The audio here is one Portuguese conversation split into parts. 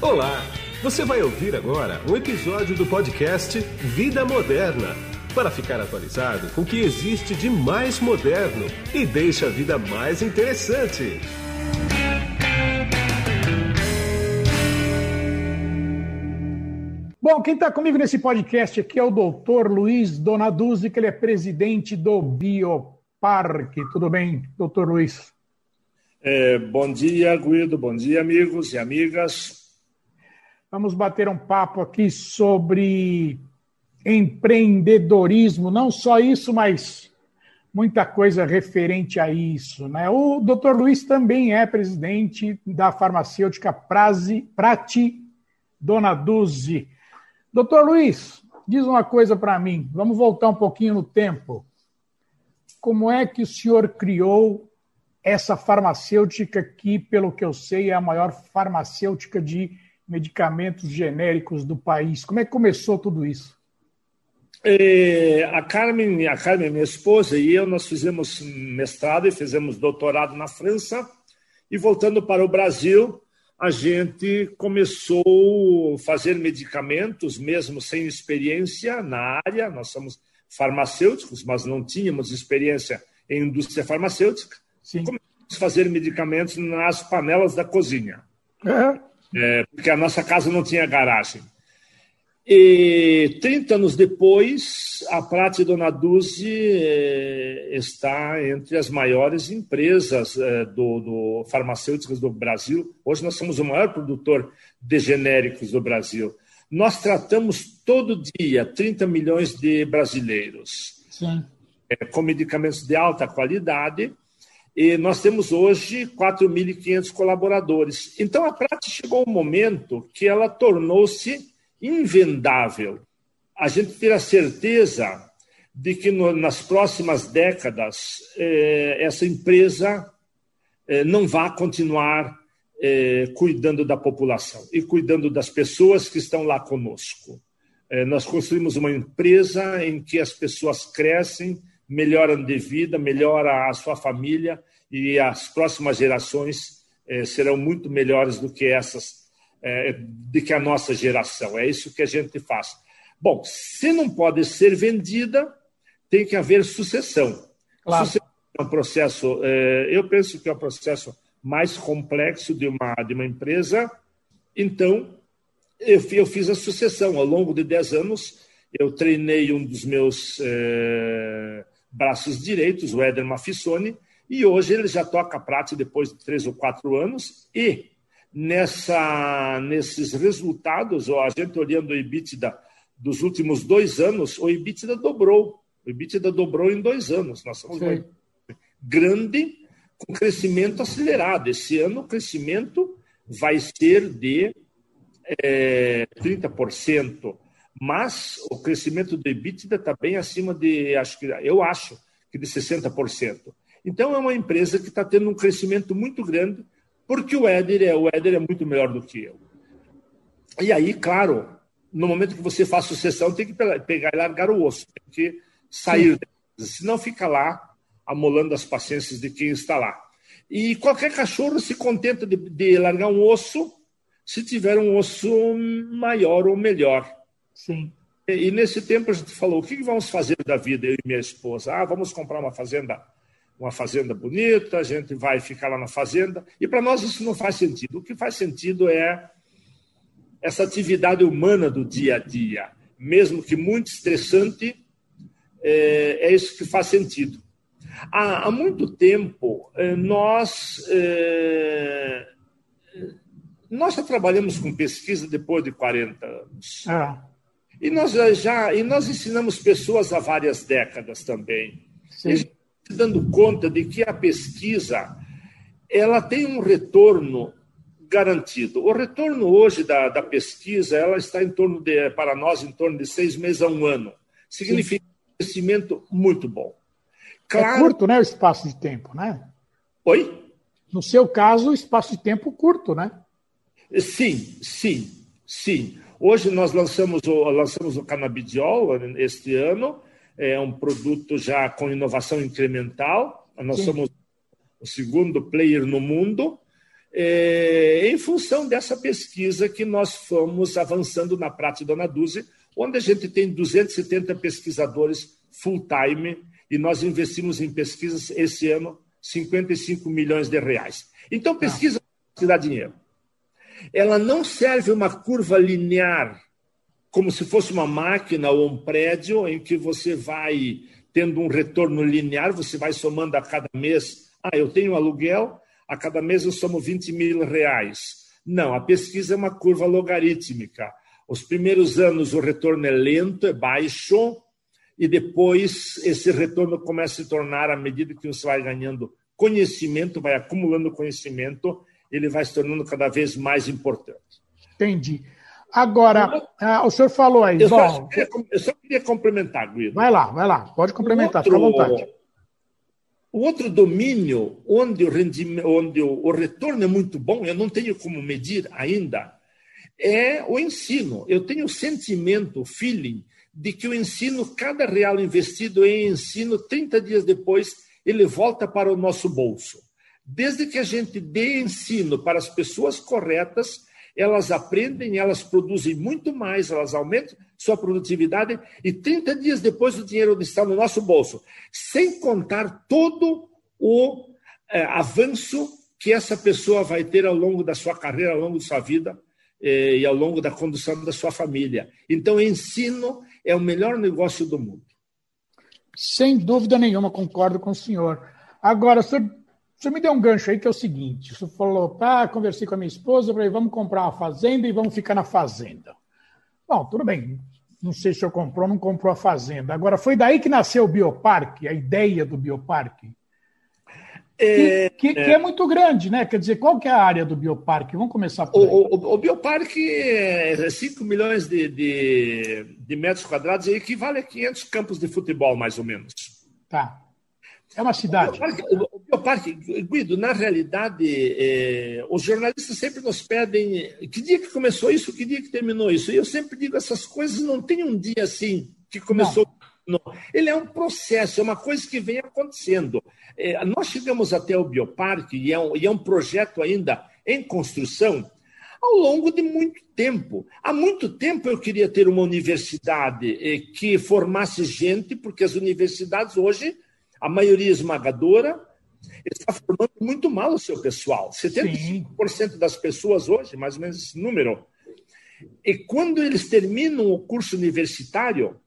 Olá! Você vai ouvir agora um episódio do podcast Vida Moderna para ficar atualizado com o que existe de mais moderno e deixa a vida mais interessante. Bom, quem está comigo nesse podcast aqui é o doutor Luiz Donaduzzi, que ele é presidente do Bioparque. Tudo bem, doutor Luiz? É, bom dia, Guido. Bom dia, amigos e amigas. Vamos bater um papo aqui sobre empreendedorismo, não só isso, mas muita coisa referente a isso. Né? O doutor Luiz também é presidente da farmacêutica Prazi, Prati Donaduzzi. Doutor Luiz, diz uma coisa para mim. Vamos voltar um pouquinho no tempo. Como é que o senhor criou essa farmacêutica que, pelo que eu sei, é a maior farmacêutica de medicamentos genéricos do país? Como é que começou tudo isso? É, a Carmen, a Carmen, minha esposa, e eu, nós fizemos mestrado e fizemos doutorado na França. E voltando para o Brasil, a gente começou a fazer medicamentos, mesmo sem experiência na área. Nós somos farmacêuticos, mas não tínhamos experiência em indústria farmacêutica. Sim. Começamos a fazer medicamentos nas panelas da cozinha, é. É, porque a nossa casa não tinha garagem. E 30 anos depois, a Prate Donaduzzi eh, está entre as maiores empresas eh, do, do, farmacêuticas do Brasil. Hoje nós somos o maior produtor de genéricos do Brasil. Nós tratamos todo dia 30 milhões de brasileiros eh, com medicamentos de alta qualidade. E nós temos hoje 4.500 colaboradores. Então a Prate chegou um momento que ela tornou-se invendável a gente ter a certeza de que no, nas próximas décadas eh, essa empresa eh, não vai continuar eh, cuidando da população e cuidando das pessoas que estão lá conosco. Eh, nós construímos uma empresa em que as pessoas crescem, melhoram de vida, melhora a sua família e as próximas gerações eh, serão muito melhores do que essas de que a nossa geração. É isso que a gente faz. Bom, se não pode ser vendida, tem que haver sucessão. Claro. Sucessão é um processo, é, eu penso que é o processo mais complexo de uma, de uma empresa. Então, eu, eu fiz a sucessão. Ao longo de 10 anos, eu treinei um dos meus é, braços direitos, o Éder Mafissoni, e hoje ele já toca prata depois de três ou quatro anos, e nessa, nesses resultados, ó, a gente olhando o EBITDA dos últimos dois anos, o EBITDA dobrou. O EBITDA dobrou em dois anos. Nós somos grande, com crescimento acelerado. Esse ano o crescimento vai ser de é, 30%, mas o crescimento do EBITDA está bem acima de, acho que, eu acho, que de 60%. Então é uma empresa que está tendo um crescimento muito grande, porque o Éder é, o Éder é muito melhor do que eu. E aí, claro, no momento que você faz sucessão, tem que pegar e largar o osso, tem que sair, senão fica lá amolando as paciências de quem está lá. E qualquer cachorro se contenta de, de largar um osso se tiver um osso maior ou melhor. Sim. E, e nesse tempo a gente falou: o que vamos fazer da vida, eu e minha esposa? Ah, vamos comprar uma fazenda uma fazenda bonita, a gente vai ficar lá na fazenda. E para nós isso não faz sentido. O que faz sentido é essa atividade humana do dia a dia, mesmo que muito estressante, é, é isso que faz sentido. Há, há muito tempo, é, nós, é, nós já trabalhamos com pesquisa depois de 40 anos. Ah. E nós já e nós ensinamos pessoas há várias décadas também. Sim dando conta de que a pesquisa ela tem um retorno garantido. O retorno hoje da, da pesquisa ela está em torno de, para nós, em torno de seis meses a um ano. Significa Sim. um crescimento muito bom. É claro... É curto, né, o espaço de tempo, né? Oi? No seu caso, o espaço de tempo curto, né? Sim, sim, sim. Hoje nós lançamos o, lançamos o canabidiol este ano, é um produto já com inovação incremental. Nós Sim. somos o segundo player no mundo. é, em função dessa pesquisa que nós fomos avançando na Prate Dona Duze, onde a gente tem 270 pesquisadores full-time e nós investimos em pesquisas esse ano 55 milhões de reais. Então, pesquisa ah. dá dinheiro. Ela não serve uma curva linear, como se fosse uma máquina ou um prédio em que você vai tendo um retorno linear, você vai somando a cada mês. Ah, eu tenho aluguel, a cada mês eu somo 20 mil reais. Não, a pesquisa é uma curva logarítmica. Os primeiros anos o retorno é lento, é baixo, e depois esse retorno começa a se tornar, à medida que você vai ganhando conhecimento, vai acumulando conhecimento, ele vai se tornando cada vez mais importante. Entendi. Agora, ah, o senhor falou aí. Eu, bom, só, queria, eu só queria complementar, Guido. Vai lá, vai lá, pode complementar, fica à vontade. O outro domínio onde, o, onde o retorno é muito bom, eu não tenho como medir ainda, é o ensino. Eu tenho o sentimento, o feeling, de que o ensino, cada real investido em ensino, 30 dias depois, ele volta para o nosso bolso. Desde que a gente dê ensino para as pessoas corretas, elas aprendem, elas produzem muito mais, elas aumentam sua produtividade e 30 dias depois o dinheiro está no nosso bolso, sem contar todo o é, avanço que essa pessoa vai ter ao longo da sua carreira, ao longo da sua vida é, e ao longo da condução da sua família. Então, ensino é o melhor negócio do mundo. Sem dúvida nenhuma, concordo com o senhor. Agora, o senhor você me deu um gancho aí que é o seguinte: você falou, pá, conversei com a minha esposa, falei, vamos comprar uma fazenda e vamos ficar na fazenda. Bom, tudo bem. Não sei se eu comprou ou não comprou a fazenda. Agora, foi daí que nasceu o Bioparque, a ideia do Bioparque? É, que, que, é, é, muito grande, né? Quer dizer, qual que é a área do Bioparque? Vamos começar por aí. O, o, o Bioparque é 5 milhões de, de, de metros quadrados e equivale a 500 campos de futebol, mais ou menos. Tá. É uma cidade. O Bioparque, Guido, na realidade, é, os jornalistas sempre nos pedem que dia que começou isso, que dia que terminou isso. E eu sempre digo, essas coisas não tem um dia assim que começou. Não. Ele é um processo, é uma coisa que vem acontecendo. É, nós chegamos até o Bioparque, e é, um, e é um projeto ainda em construção, ao longo de muito tempo. Há muito tempo eu queria ter uma universidade é, que formasse gente, porque as universidades hoje a maioria esmagadora está formando muito mal o seu pessoal. 75% Sim. das pessoas hoje, mais ou menos esse número, e quando eles terminam o curso universitário,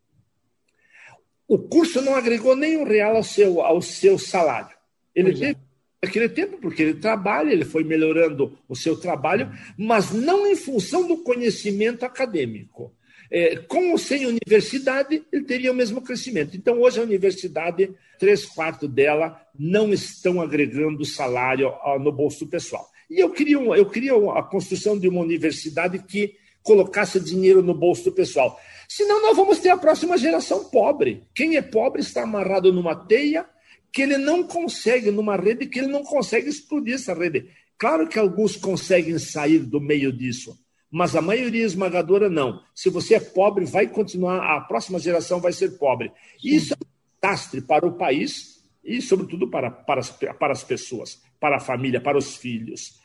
o curso não agregou nenhum real ao seu, ao seu salário. Ele pois é. teve é. aquele tempo, porque ele trabalha, ele foi melhorando o seu trabalho, mas não em função do conhecimento acadêmico. É, com ou sem universidade, ele teria o mesmo crescimento. Então, hoje, a universidade, três quartos dela não estão agregando salário no bolso pessoal. E eu queria, eu queria a construção de uma universidade que colocasse dinheiro no bolso do pessoal. Senão, nós vamos ter a próxima geração pobre. Quem é pobre está amarrado numa teia que ele não consegue, numa rede que ele não consegue explodir essa rede. Claro que alguns conseguem sair do meio disso, mas a maioria esmagadora não. Se você é pobre, vai continuar, a próxima geração vai ser pobre. Isso é um desastre para o país e, sobretudo, para, para, as, para as pessoas, para a família, para os filhos.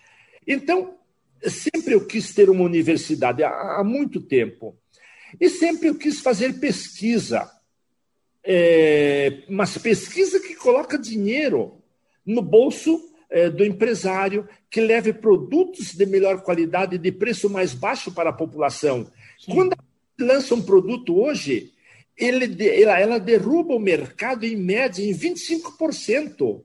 Então, sempre eu quis ter uma universidade, há, há muito tempo. E sempre eu quis fazer pesquisa. É, mas pesquisa que coloca dinheiro no bolso do empresário, que leve produtos de melhor qualidade, de preço mais baixo para a população. Sim. Quando lança um produto hoje, ele, ela, ela derruba o mercado em média em 25%.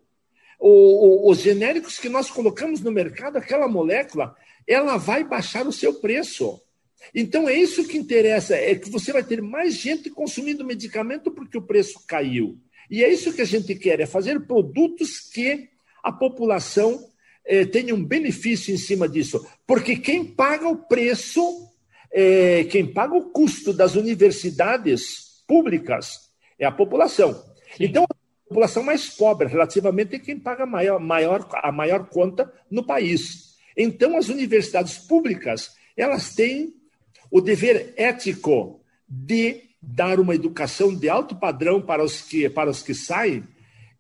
O, o, os genéricos que nós colocamos no mercado, aquela molécula, ela vai baixar o seu preço. Então é isso que interessa, é que você vai ter mais gente consumindo medicamento porque o preço caiu. E é isso que a gente quer, é fazer produtos que a população eh, tenha um benefício em cima disso. Porque quem paga o preço, eh, quem paga o custo das universidades públicas é a população. Sim. Então, a população mais pobre, relativamente, é quem paga a maior, maior, a maior conta no país. Então, as universidades públicas, elas têm o dever ético de dar uma educação de alto padrão para os que, para os que saem,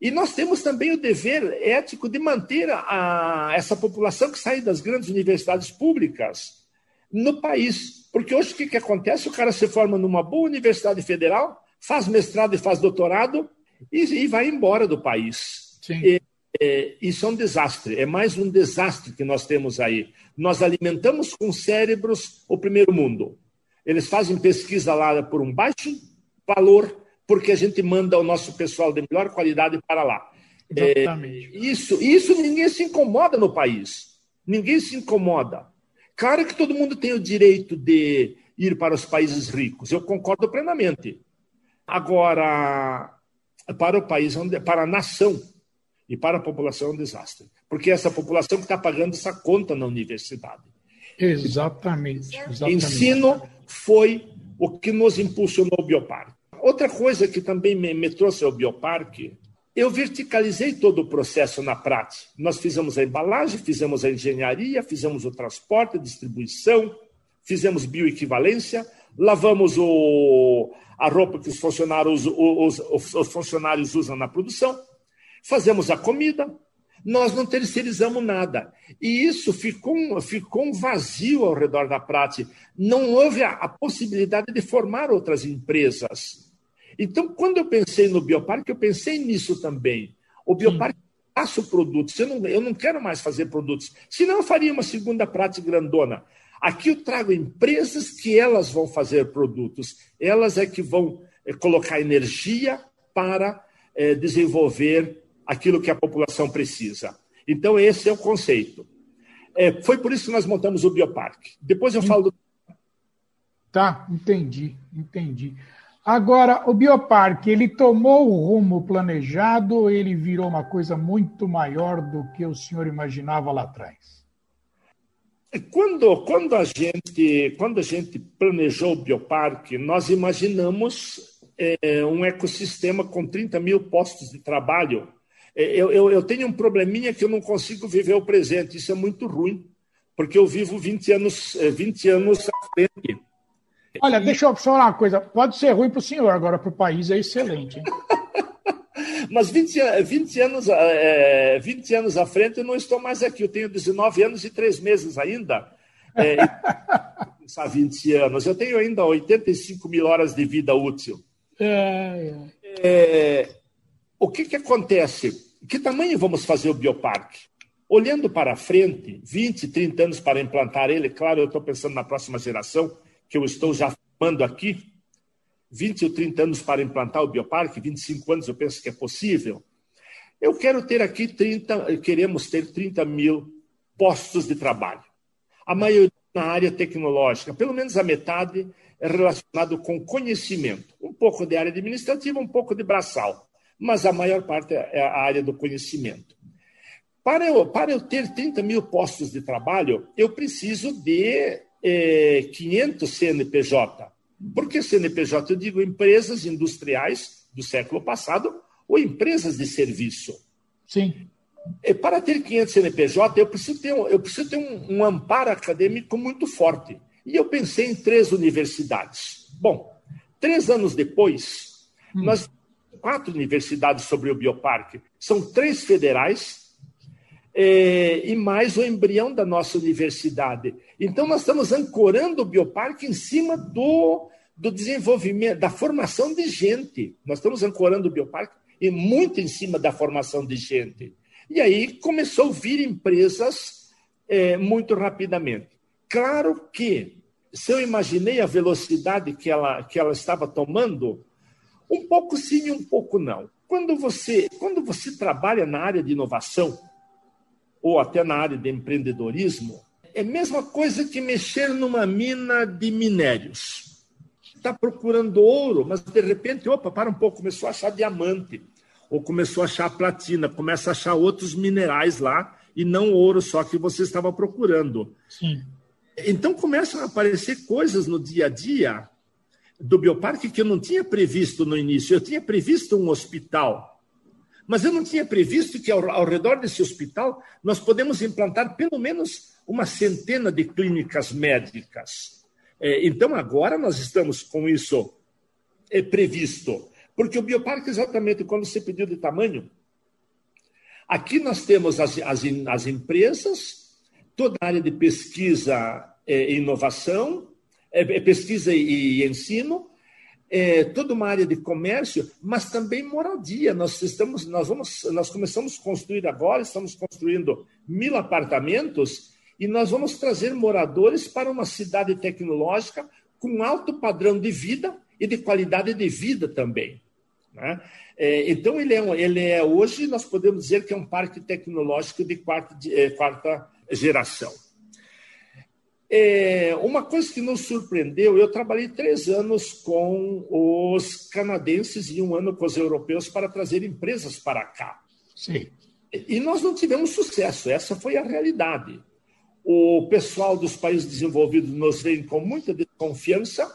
E nós temos também o dever ético de manter a, essa população que sai das grandes universidades públicas no país. Porque hoje o que, que acontece? O cara se forma numa boa universidade federal, faz mestrado e faz doutorado e, e vai embora do país. E, é, isso é um desastre, é mais um desastre que nós temos aí. Nós alimentamos com cérebros o primeiro mundo. Eles fazem pesquisa lá por um baixo valor, porque a gente manda o nosso pessoal de melhor qualidade para lá. Exatamente. É, isso, isso ninguém se incomoda no país. Ninguém se incomoda. Claro que todo mundo tem o direito de ir para os países ricos, eu concordo plenamente. Agora, para o país, para a nação e para a população é um desastre, porque é essa população que está pagando essa conta na universidade. Exatamente, exatamente. Ensino foi o que nos impulsionou o Bioparque. Outra coisa que também me, me trouxe ao Bioparque, eu verticalizei todo o processo na prática. Nós fizemos a embalagem, fizemos a engenharia, fizemos o transporte, distribuição, fizemos bioequivalência, lavamos o, a roupa que os funcionários, os, os, os funcionários usam na produção, fazemos a comida, nós não terceirizamos nada. E isso ficou, ficou um vazio ao redor da prática. Não houve a, a possibilidade de formar outras empresas. Então, quando eu pensei no Bioparque, eu pensei nisso também. O Bioparque faço produtos, eu não, eu não quero mais fazer produtos. Senão eu faria uma segunda prática grandona. Aqui eu trago empresas que elas vão fazer produtos, elas é que vão é, colocar energia para é, desenvolver aquilo que a população precisa. Então, esse é o conceito. É, foi por isso que nós montamos o Bioparque. Depois eu falo do. Tá, entendi, entendi. Agora, o Bioparque, ele tomou o rumo planejado ele virou uma coisa muito maior do que o senhor imaginava lá atrás? Quando, quando, a, gente, quando a gente planejou o Bioparque, nós imaginamos é, um ecossistema com 30 mil postos de trabalho. É, eu, eu, eu tenho um probleminha que eu não consigo viver o presente, isso é muito ruim, porque eu vivo 20 anos, 20 é, anos à frente. Olha, deixa eu falar uma coisa. Pode ser ruim para o senhor, agora para o país é excelente. Mas 20, 20, anos, é, 20 anos à frente eu não estou mais aqui. Eu tenho 19 anos e 3 meses ainda. É, 20 anos. Eu tenho ainda 85 mil horas de vida útil. É, é. é, o que, que acontece? Que tamanho vamos fazer o bioparque? Olhando para frente, 20, 30 anos para implantar ele, claro, eu estou pensando na próxima geração, que eu estou já formando aqui, 20 ou 30 anos para implantar o bioparque, 25 anos eu penso que é possível. Eu quero ter aqui 30, queremos ter 30 mil postos de trabalho. A maioria na área tecnológica, pelo menos a metade é relacionado com conhecimento. Um pouco de área administrativa, um pouco de braçal, mas a maior parte é a área do conhecimento. Para eu, para eu ter 30 mil postos de trabalho, eu preciso de é, 500 CNPJ. Por que CNPJ? Eu digo empresas industriais do século passado ou empresas de serviço. Sim. E para ter 500 CNPJ, eu preciso ter, um, eu preciso ter um, um amparo acadêmico muito forte. E eu pensei em três universidades. Bom, três anos depois, hum. nós quatro universidades sobre o bioparque. São três federais é, e mais o embrião da nossa universidade. Então, nós estamos ancorando o bioparque em cima do, do desenvolvimento, da formação de gente. Nós estamos ancorando o bioparque e muito em cima da formação de gente. E aí começou a vir empresas é, muito rapidamente. Claro que, se eu imaginei a velocidade que ela, que ela estava tomando, um pouco sim e um pouco não. Quando você, quando você trabalha na área de inovação, ou até na área de empreendedorismo, é a mesma coisa que mexer numa mina de minérios. Está procurando ouro, mas de repente, opa, para um pouco, começou a achar diamante, ou começou a achar platina, começa a achar outros minerais lá, e não ouro só que você estava procurando. Sim. Então começam a aparecer coisas no dia a dia do bioparque que eu não tinha previsto no início. Eu tinha previsto um hospital, mas eu não tinha previsto que ao, ao redor desse hospital nós podemos implantar pelo menos uma centena de clínicas médicas. É, então, agora nós estamos com isso é, previsto. Porque o bioparque, exatamente quando você pediu de tamanho, Aqui nós temos as, as, as empresas, toda a área de pesquisa e inovação, é, pesquisa e ensino, é, toda uma área de comércio, mas também moradia. Nós estamos, nós vamos, nós começamos a construir agora, estamos construindo mil apartamentos e nós vamos trazer moradores para uma cidade tecnológica com alto padrão de vida e de qualidade de vida também. Né? É, então ele é, ele é hoje nós podemos dizer que é um parque tecnológico de quarta, de, é, quarta geração. É, uma coisa que nos surpreendeu, eu trabalhei três anos com os canadenses e um ano com os europeus para trazer empresas para cá. Sim. E nós não tivemos sucesso, essa foi a realidade. O pessoal dos países desenvolvidos nos vem com muita desconfiança,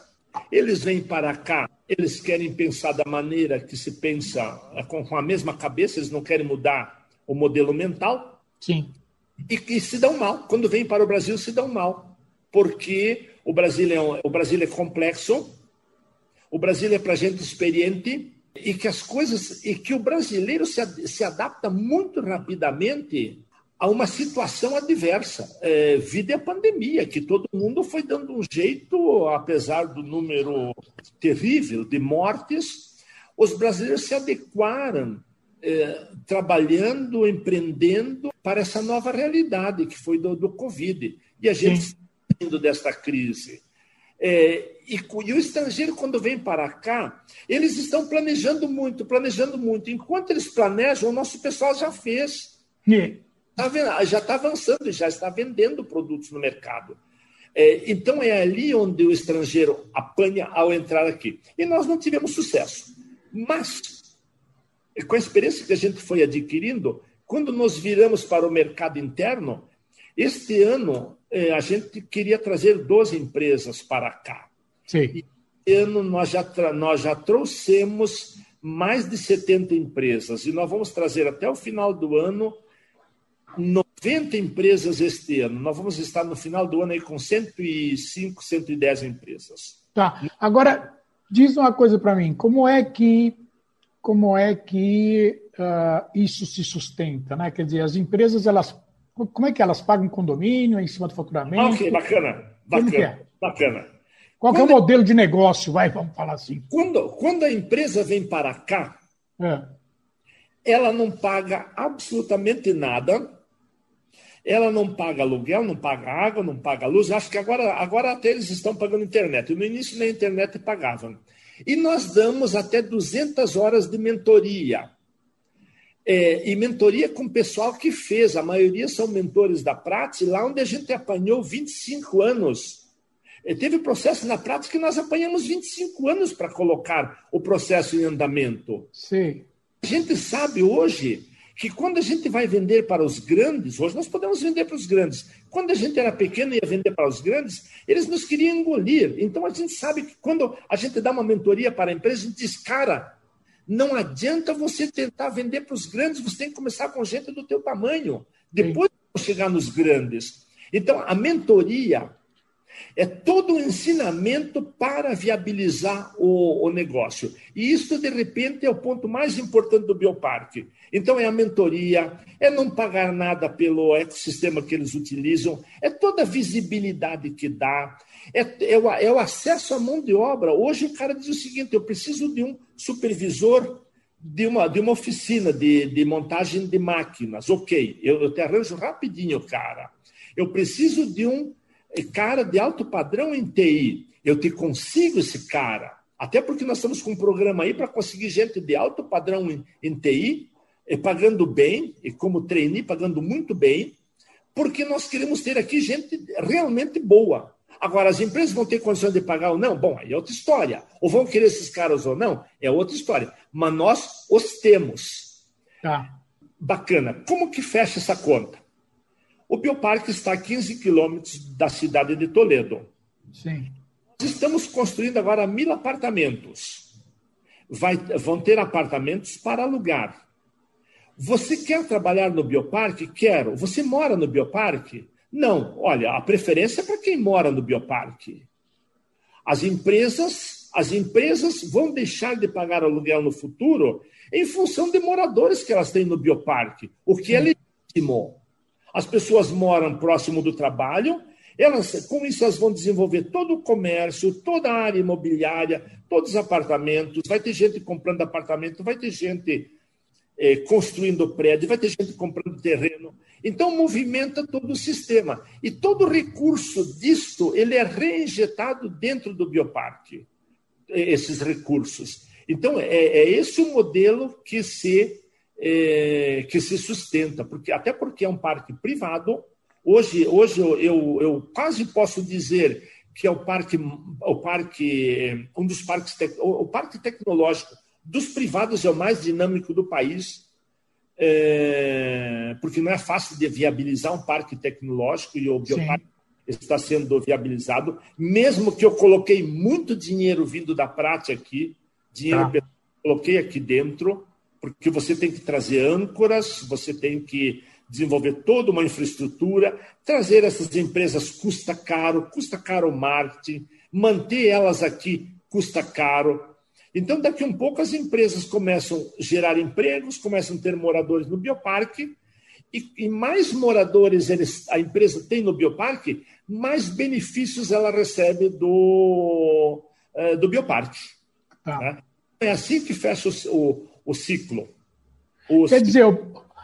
eles vêm para cá, eles querem pensar da maneira que se pensa, com a mesma cabeça, eles não querem mudar o modelo mental. Sim. E, e se dão mal. Quando vêm para o Brasil, se dão mal porque o Brasil é, o Brasil é complexo, o Brasil é para gente experiente e que as coisas e que o brasileiro se, se adapta muito rapidamente a uma situação adversa. É, vida a pandemia, que todo mundo foi dando um jeito, apesar do número terrível de mortes, os brasileiros se adequaram, é, trabalhando, empreendendo para essa nova realidade que foi do, do Covid. E a gente Sim desta crise. É, e, e, o estrangeiro, quando vem para cá, eles estão planejando muito, planejando muito. Enquanto eles planejam, o nosso pessoal já fez. Tá já está avançando, já está vendendo produtos no mercado. É, então, é ali onde o estrangeiro apanha ao entrar aqui. E nós não tivemos sucesso. Mas, com a experiência que a gente foi adquirindo, quando nós viramos para o mercado interno, este ano, eh, a gente queria trazer 12 empresas para cá. Sim. E este ano nós já, nós já trouxemos mais de 70 empresas e nós vamos trazer até o final do ano 90 empresas este ano. Nós vamos estar no final do ano aí com 105, 110 empresas. Tá. Agora, diz uma coisa para mim. Como é que como é que uh, isso se sustenta, né? Quer dizer, as empresas elas como é que elas pagam condomínio em cima do faturamento? Ok, bacana. Bacana. É? Bacana. Qual é o modelo de negócio? Vai, vamos falar assim. Quando, quando a empresa vem para cá, é. ela não paga absolutamente nada. Ela não paga aluguel, não paga água, não paga luz. Acho que agora, agora até eles estão pagando internet. No início, na internet pagavam. E nós damos até 200 horas de mentoria é, e mentoria com o pessoal que fez. A maioria são mentores da Prats, lá onde a gente apanhou 25 anos. É, teve processo na Prats que nós apanhamos 25 anos para colocar o processo em andamento. Sim. A gente sabe hoje que quando a gente vai vender para os grandes, hoje nós podemos vender para os grandes. Quando a gente era pequeno e ia vender para os grandes, eles nos queriam engolir. Então a gente sabe que quando a gente dá uma mentoria para a empresa, a gente diz, cara, não adianta você tentar vender para os grandes, você tem que começar com gente do teu tamanho. Depois chegar nos grandes. Então, a mentoria é todo o ensinamento para viabilizar o, o, negócio. E isso, de repente, é o ponto mais importante do Bioparque. Então, é a mentoria, é não pagar nada pelo ecossistema que eles utilizam, é toda a visibilidade que dá, é, é, o, é o acesso à mão de obra. Hoje o cara diz o seguinte: eu preciso de um supervisor de uma, de uma oficina de, de montagem de máquinas. Ok, eu, eu te arranjo rapidinho, cara. Eu preciso de um cara de alto padrão em TI. Eu te consigo esse cara. Até porque nós estamos com um programa aí para conseguir gente de alto padrão em, em TI, e pagando bem, e como trainee, pagando muito bem, porque nós queremos ter aqui gente realmente boa. Agora, as empresas vão ter condições de pagar ou não? Bom, aí é outra história. Ou vão querer esses caras ou não? É outra história. Mas nós os temos. Tá. Bacana. Como que fecha essa conta? O Bioparque está a 15 quilômetros da cidade de Toledo. Sim. Estamos construindo agora mil apartamentos. Vai, vão ter apartamentos para alugar. Você quer trabalhar no Bioparque? Quero. Você mora no Bioparque? Não, olha, a preferência é para quem mora no bioparque. As empresas as empresas vão deixar de pagar aluguel no futuro em função de moradores que elas têm no bioparque, o que é legítimo. As pessoas moram próximo do trabalho, elas, com isso, elas vão desenvolver todo o comércio, toda a área imobiliária, todos os apartamentos. Vai ter gente comprando apartamento, vai ter gente eh, construindo prédio, vai ter gente comprando terreno. Então, movimenta todo o sistema. E todo recurso disto, ele é reinjetado dentro do bioparque, esses recursos. Então, é, é esse o modelo que se, é, que se sustenta, porque até porque é um parque privado. Hoje, hoje eu, eu, eu quase posso dizer que é o parque, o parque um dos parques, o parque tecnológico dos privados é o mais dinâmico do país é, porque não é fácil de viabilizar um parque tecnológico e o bioparque Sim. está sendo viabilizado, mesmo que eu coloquei muito dinheiro vindo da prática aqui, dinheiro tá. que eu coloquei aqui dentro, porque você tem que trazer âncoras, você tem que desenvolver toda uma infraestrutura, trazer essas empresas custa caro, custa caro o marketing, manter elas aqui custa caro, então, daqui a um pouco, as empresas começam a gerar empregos, começam a ter moradores no bioparque, e, e mais moradores eles, a empresa tem no bioparque, mais benefícios ela recebe do, uh, do bioparque. Tá. Né? É assim que fecha o, o, ciclo. Quer dizer,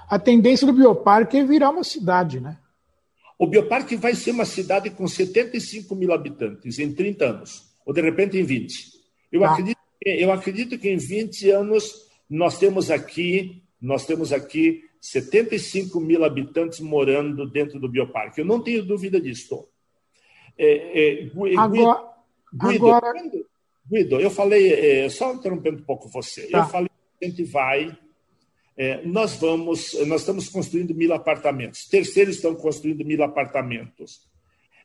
a tendência do bioparque é virar uma cidade, né? O bioparque vai ser uma cidade com 75 mil habitantes em 30 anos, ou de repente em 20. Eu tá. acredito eu acredito que em 20 anos nós temos aqui, nós temos aqui 75 mil habitantes morando dentro do bioparque. Eu não tenho dúvida disso. É, é, Guido, agora, Guido, agora... Guido, eu falei, é, só interrompendo um pouco você, tá. eu falei a gente vai, é, nós vamos, nós estamos construindo mil apartamentos, terceiros estão construindo mil apartamentos.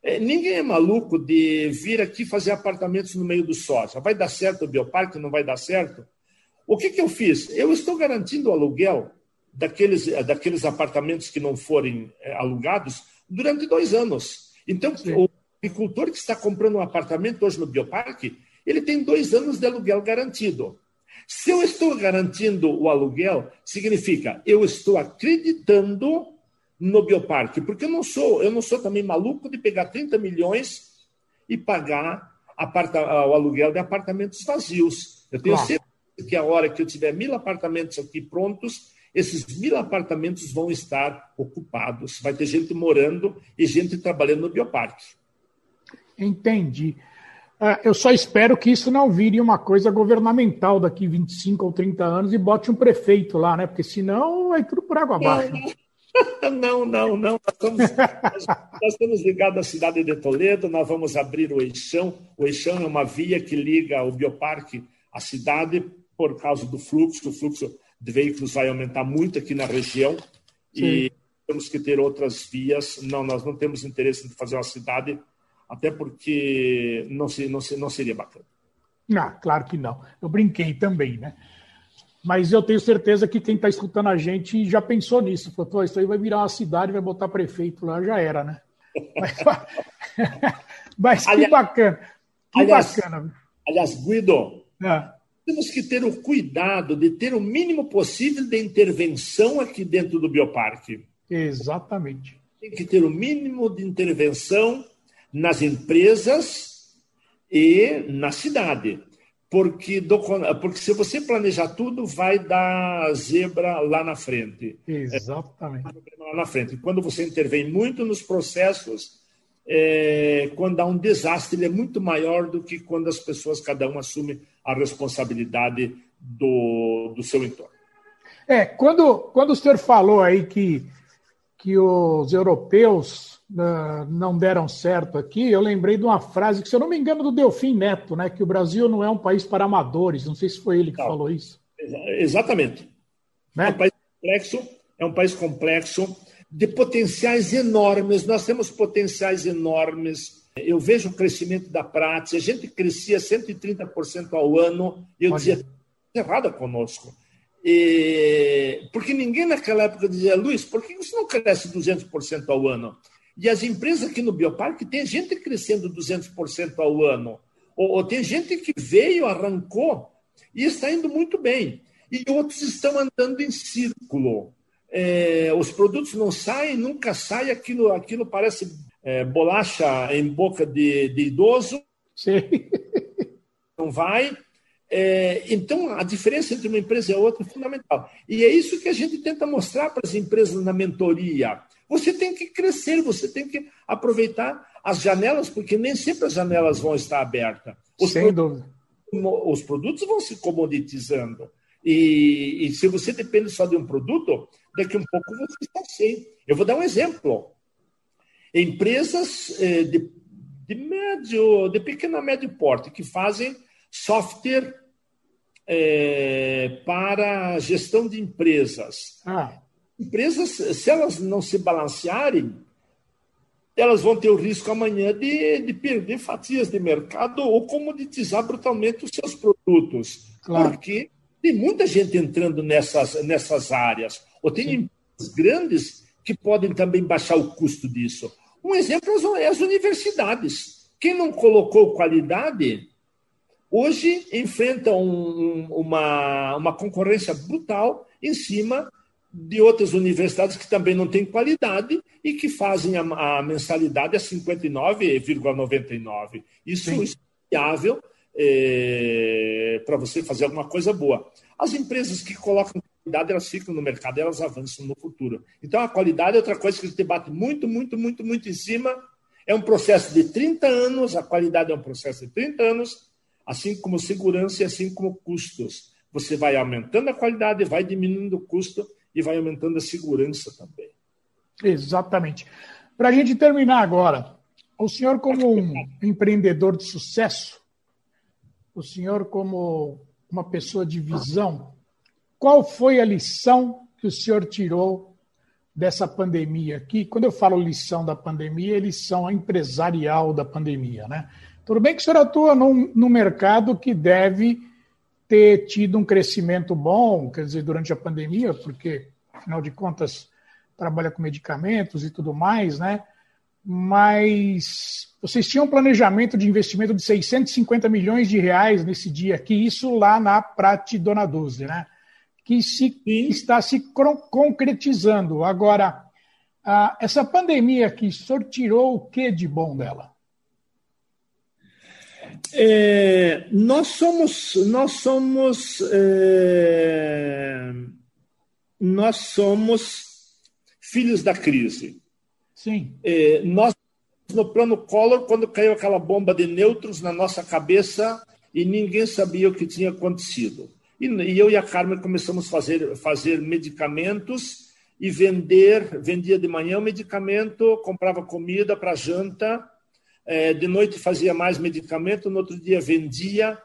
É, ninguém é maluco de vir aqui fazer apartamentos no meio do soja. Vai dar certo o bioparque? Não vai dar certo? O que, que eu fiz? Eu estou garantindo o aluguel daqueles, daqueles apartamentos que não forem é, alugados durante dois anos. Então, Sim. o agricultor que está comprando um apartamento hoje no bioparque, ele tem dois anos de aluguel garantido. Se eu estou garantindo o aluguel, significa eu estou acreditando no bioparque, porque eu não sou, eu não sou também maluco de pegar 30 milhões e pagar aparta, o aluguel de apartamentos vazios. Eu tenho claro. certeza que a hora que eu tiver mil apartamentos aqui prontos, esses mil apartamentos vão estar ocupados. Vai ter gente morando e gente trabalhando no bioparque. Entendi. Uh, eu só espero que isso não vire uma coisa governamental daqui 25 ou 30 anos e bote um prefeito lá, né? Porque senão vai tudo por água abaixo. não, não, não. Nós estamos, nós estamos ligados à cidade de Toledo, nós vamos abrir o Eixão. O Eixão é uma via que liga o bioparque à cidade por causa do fluxo. O fluxo de veículos vai aumentar muito aqui na região Sim. e temos que ter outras vias. Não, nós não temos interesse em fazer uma cidade, até porque não, se, não, se, não seria bacana. Ah, claro que não. Eu brinquei também, né? Mas eu tenho certeza que quem está escutando a gente já pensou nisso. Falou, isso aí vai virar uma cidade, vai botar prefeito lá, já era, né? Mas, mas que aliás, bacana. Que aliás, bacana. Aliás, Guido, é. temos que ter o cuidado de ter o mínimo possível de intervenção aqui dentro do bioparque. Exatamente. Tem que ter o mínimo de intervenção nas empresas e na cidade porque, do, porque se você planejar tudo, vai dar zebra lá na frente. Exatamente. É, lá na frente. Quando você intervém muito nos processos, é, quando há um desastre, ele é muito maior do que quando as pessoas, cada um assume a responsabilidade do, do seu entorno. É, quando, quando o senhor falou aí que, que os europeus não deram certo aqui, eu lembrei de uma frase que, se eu não me engano, do Delfim Neto, né? Que o Brasil não é um país para amadores. Não sei se foi ele que não, falou isso. Exatamente. Né? É um país complexo, é um país complexo, de potenciais enormes. Nós temos potenciais enormes. Eu vejo o crescimento da prática. A gente crescia 130% ao ano, e eu Olha. dizia, errada conosco. E... Porque ninguém naquela época dizia, Luiz, por que você não cresce 200% ao ano? E as empresas aqui no Bioparque tem gente crescendo 200% ao ano. Ou, ou tem gente que veio, arrancou e está indo muito bem. E outros estão andando em círculo. É, os produtos não saem, nunca saem, aquilo, aquilo parece é, bolacha em boca de, de idoso. Sim. Não vai. É, então, a diferença entre uma empresa e outra é fundamental. E é isso que a gente tenta mostrar para as empresas na mentoria. Você tem que crescer, você tem que aproveitar as janelas, porque nem sempre as janelas vão estar abertas. Os Sem produtos, dúvida. Os produtos vão se comoditizando. E, e, se você depende só de um produto, daqui a um pouco você está sem. Eu vou dar um exemplo. Empresas eh, de, de médio, de pequeno a médio porte, que fazem software é, para gestão de empresas. Ah. Empresas, se elas não se balancearem, elas vão ter o risco amanhã de, de perder fatias de mercado ou comoditizar brutalmente os seus produtos. Claro. Porque tem muita gente entrando nessas, nessas áreas. Ou tem Sim. empresas grandes que podem também baixar o custo disso. Um exemplo é as universidades. Quem não colocou qualidade hoje enfrenta um, uma, uma concorrência brutal em cima de outras universidades que também não têm qualidade e que fazem a, a mensalidade a 59,99. Isso Sim. é viável é, para você fazer alguma coisa boa. As empresas que colocam qualidade, elas ficam no mercado, elas avançam no futuro. Então, a qualidade é outra coisa que a gente bate muito, muito, muito, muito em cima. É um processo de 30 anos, a qualidade é um processo de 30 anos, assim como segurança e assim como custos. Você vai aumentando a qualidade, vai diminuindo o custo e vai aumentando a segurança também. Exatamente. Para a gente terminar agora, o senhor, como um empreendedor de sucesso, o senhor, como uma pessoa de visão, qual foi a lição que o senhor tirou dessa pandemia aqui? Quando eu falo lição da pandemia, é lição empresarial da pandemia, né? Tudo bem que o senhor atua num, num mercado que deve ter tido um crescimento bom, quer dizer, durante a pandemia, porque, afinal de contas, trabalha com medicamentos e tudo mais, né? Mas vocês tinham um planejamento de investimento de 650 milhões de reais nesse dia aqui, isso lá na Prate Dona Duze, né? Que se, está se concretizando. Agora, essa pandemia aqui, o senhor tirou o que de bom dela? É, nós somos, nós somos, é, nós somos filhos da crise. Sim. É, nós no plano Collor quando caiu aquela bomba de nêutrons na nossa cabeça e ninguém sabia o que tinha acontecido. E, e eu e a Carmen começamos a fazer, fazer medicamentos e vender, vendia de manhã o medicamento, comprava comida para janta de noite fazia mais medicamento, no outro dia vendia.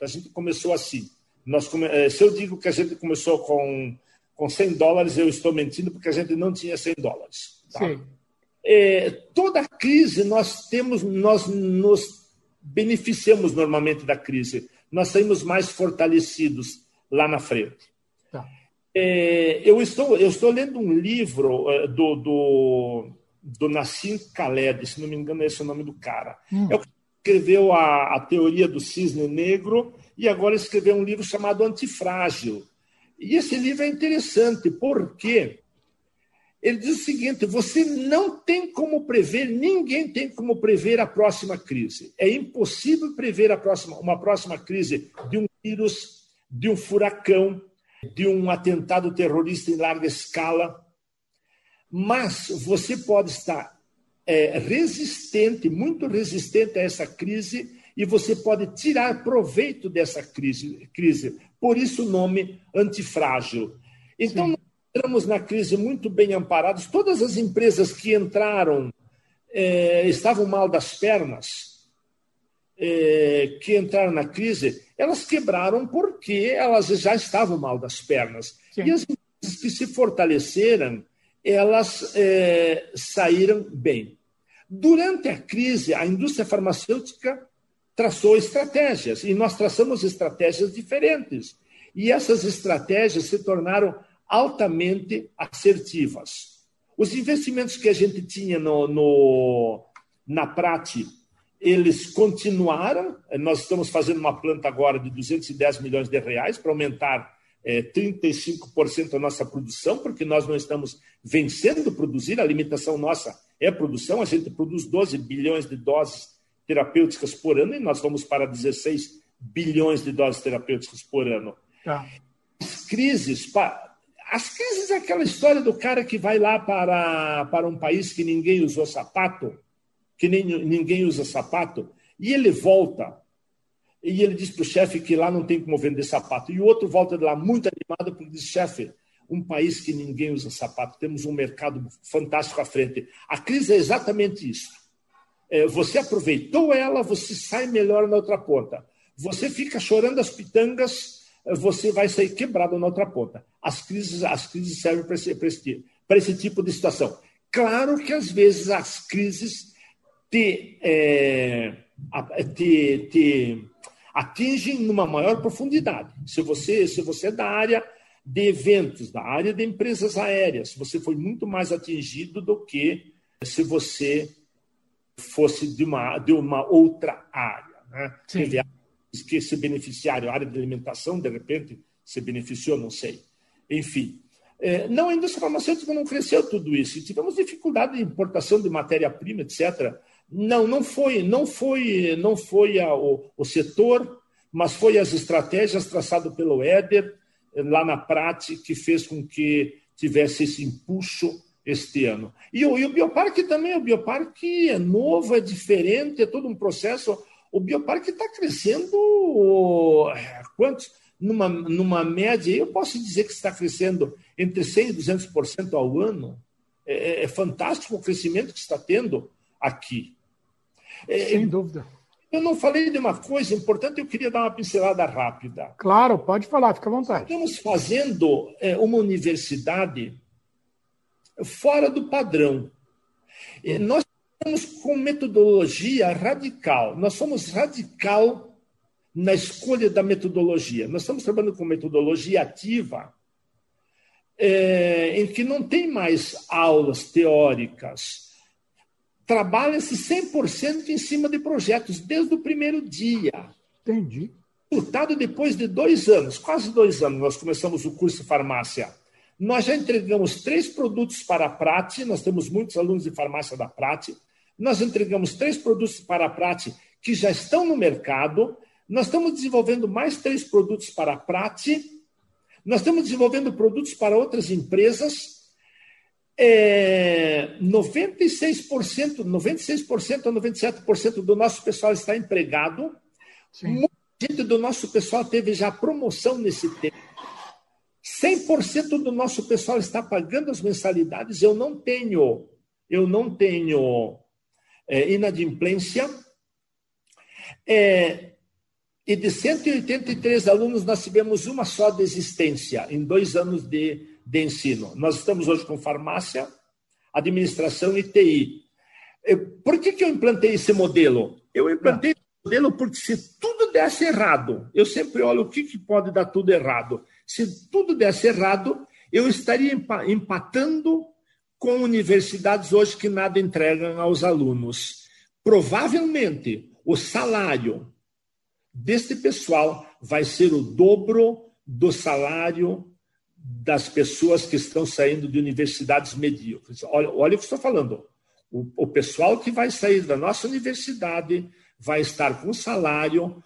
A gente começou assim. Nós. É, se eu digo que a gente começou com, com 100 dólares, eu estou mentindo, porque a gente não tinha 100 dólares. Tá? Sim. É, toda crise nós temos, nós nos beneficiamos normalmente da crise. Nós saímos mais fortalecidos lá na frente. Tá. É, eu, estou, eu estou lendo um livro é, do, do do Nassim Khaled, se não me engano, esse é o nome do cara. Hum. É o que escreveu a, a teoria do cisne negro e agora escreveu um livro chamado Antifrágil. E esse livro é interessante porque ele diz o seguinte: você não tem como prever, ninguém tem como prever a próxima crise. É impossível prever a próxima, uma próxima crise de um vírus, de um furacão, de um atentado terrorista em larga escala mas você pode estar é, resistente, muito resistente a essa crise, e você pode tirar proveito dessa crise. crise. Por isso o nome antifrágil. Então, Sim. nós entramos na crise muito bem amparados. Todas as empresas que entraram é, estavam mal das pernas, é, que entraram na crise, elas quebraram porque elas já estavam mal das pernas. Sim. E as empresas que se fortaleceram, elas é, saíram bem. Durante a crise, a indústria farmacêutica traçou estratégias e nós traçamos estratégias diferentes. E essas estratégias se tornaram altamente assertivas. Os investimentos que a gente tinha no, no na Prate eles continuaram. Nós estamos fazendo uma planta agora de 210 milhões de reais para aumentar é, 35% a nossa produção, porque nós não estamos vencendo produzir, a limitação nossa é produção, a gente produz 12 bilhões de doses terapêuticas por ano e nós vamos para 16 bilhões de doses terapêuticas por ano. Tá. As crises, as crises é aquela história do cara que vai lá para, para um país que ninguém usou sapato, que nem, ninguém usa sapato, e ele volta e ele diz para o chefe que lá não tem como vender sapato. E o outro volta de lá muito animado porque diz, chefe, um país que ninguém usa sapato, temos um mercado fantástico à frente. A crise é exatamente isso. É, você aproveitou ela, você sai melhor na outra ponta. Você fica chorando as pitangas, você vai sair quebrado na outra ponta. As crises, as crises servem para esse, esse, esse tipo de situação. Claro que às vezes as crises te, é, te, te atingem numa maior profundidade. Se você, se você é da área de eventos, da área de empresas aéreas, você foi muito mais atingido do que se você fosse de uma, de uma outra área. Né? Teve áreas que se beneficiaram, a área de alimentação, de repente, se beneficiou, não sei. Enfim, é, não, a indústria farmacêutica não cresceu tudo isso. Tivemos dificuldade de importação de matéria-prima, etc. Não, não foi, não foi, não foi a, o, o setor, mas foi as estratégias traçadas pelo Éder lá na Prate que fez com que tivesse esse impulso este ano. E o, e o Bioparque também, o Bioparque é novo, é diferente, é todo um processo. O Bioparque está crescendo é, quantos? Numa, numa média, eu posso dizer que está crescendo entre 100% e 200% ao ano. É, é, é fantástico o crescimento que está tendo aqui. É, Sem dúvida. Eu não falei de uma coisa importante, eu queria dar uma pincelada rápida. Claro, pode falar, fica à vontade. Estamos fazendo é, uma universidade fora do padrão. Nós estamos com metodologia radical. Nós somos radical na escolha da metodologia. Nós estamos trabalhando com metodologia ativa, é, em que não tem mais aulas teóricas, trabalha-se 100% em cima de projetos, desde o primeiro dia. Entendi. Resultado depois de dois anos, quase dois anos, nós começamos o curso de farmácia. Nós já entregamos três produtos para a Prate, nós temos muitos alunos de farmácia da Prate. Nós entregamos três produtos para a Prate que já estão no mercado. Nós estamos desenvolvendo mais três produtos para a Prate. Nós estamos desenvolvendo produtos para outras empresas é, 96%, 96% a 97% do nosso pessoal está empregado. Sim. Muita gente do nosso pessoal teve já promoção nesse tempo. 100% do nosso pessoal está pagando as mensalidades. Eu não tenho, eu não tenho é, inadimplência. É, e de 183 alunos, nós tivemos uma só desistência em dois anos de de ensino. Nós estamos hoje com farmácia, administração e TI. Por que, que eu implantei esse modelo? Eu implantei esse modelo porque se tudo desse errado, eu sempre olho o que, que pode dar tudo errado. Se tudo desse errado, eu estaria empatando com universidades hoje que nada entregam aos alunos. Provavelmente, o salário deste pessoal vai ser o dobro do salário das pessoas que estão saindo de universidades medíocres. Olha, olha o que estou falando. O, o pessoal que vai sair da nossa universidade vai estar com salário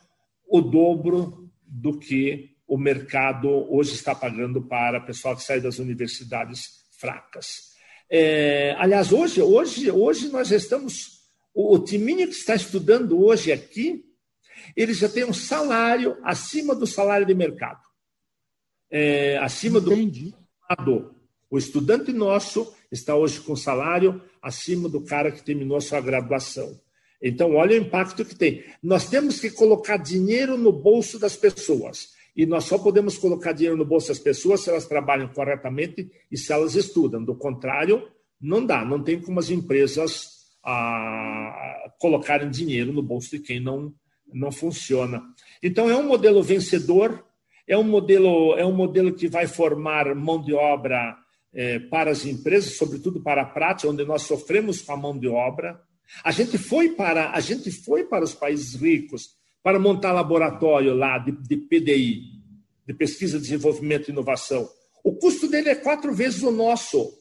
o dobro do que o mercado hoje está pagando para o pessoal que sai das universidades fracas. É, aliás, hoje, hoje, hoje nós estamos. O, o timinho que está estudando hoje aqui, ele já tem um salário acima do salário de mercado é, acima Entendi. do O estudante nosso está hoje com salário acima do cara que terminou a sua graduação. Então, olha o impacto que tem. Nós temos que colocar dinheiro no bolso das pessoas. E nós só podemos colocar dinheiro no bolso das pessoas se elas trabalham corretamente e se elas estudam. Do contrário, não dá. Não tem como as empresas ah, colocarem dinheiro no bolso de quem não, não funciona. Então, é um modelo vencedor é um modelo, é um modelo que vai formar mão de obra é, para as empresas, sobretudo para a prática, onde nós sofremos com a mão de obra. A gente foi para, a gente foi para os países ricos para montar laboratório lá de, de PDI, de pesquisa, desenvolvimento e inovação. O custo dele é quatro vezes o nosso.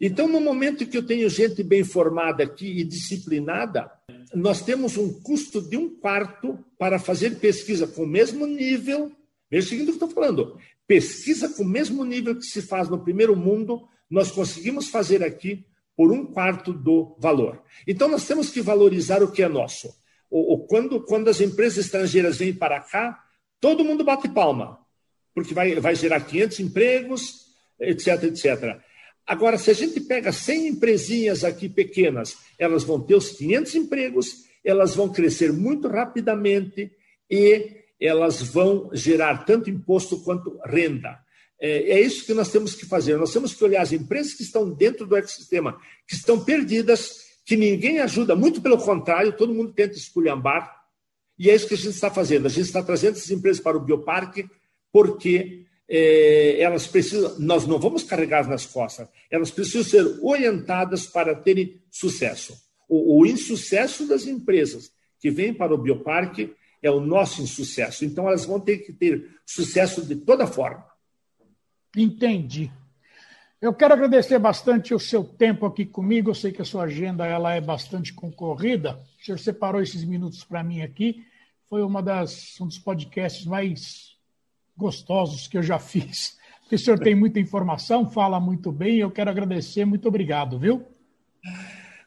Então, no momento que eu tenho gente bem formada aqui e disciplinada, nós temos um custo de um quarto para fazer pesquisa com o mesmo nível. Veja o seguinte que eu estou falando: pesquisa com o mesmo nível que se faz no primeiro mundo, nós conseguimos fazer aqui por um quarto do valor. Então, nós temos que valorizar o que é nosso. O, o, quando, quando as empresas estrangeiras vêm para cá, todo mundo bate palma, porque vai, vai gerar 500 empregos, etc, etc. Agora, se a gente pega 100 empresinhas aqui pequenas, elas vão ter os 500 empregos, elas vão crescer muito rapidamente e elas vão gerar tanto imposto quanto renda. É, é, isso que nós temos que fazer. Nós temos que olhar as empresas que estão dentro do ecossistema, que estão perdidas, que ninguém ajuda, muito pelo contrário, todo mundo tenta esculhambar. E é isso que a gente está fazendo. A gente está trazendo essas empresas para o bioparque porque é, elas precisam, nós não vamos carregar nas costas, elas precisam ser orientadas para terem sucesso. O, o insucesso das empresas que vêm para o bioparque é o nosso insucesso. Então, elas vão ter que ter sucesso de toda forma. Entendi. Eu quero agradecer bastante o seu tempo aqui comigo. Eu sei que a sua agenda ela é bastante concorrida. O senhor separou esses minutos para mim aqui. Foi uma das, um dos podcasts mais gostosos que eu já fiz. Porque o senhor tem muita informação, fala muito bem. Eu quero agradecer. Muito obrigado, viu?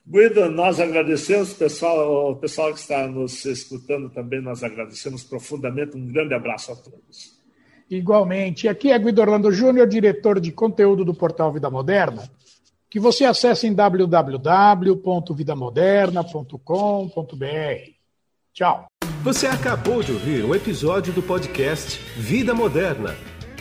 Guido, nós agradecemos, pessoal, o pessoal que está nos escutando também, nós agradecemos profundamente. Um grande abraço a todos. Igualmente. Aqui é Guido Orlando Júnior, diretor de conteúdo do portal Vida Moderna, que você acessa em www.vidamoderna.com.br. Tchau. Você acabou de ouvir um episódio do podcast Vida Moderna.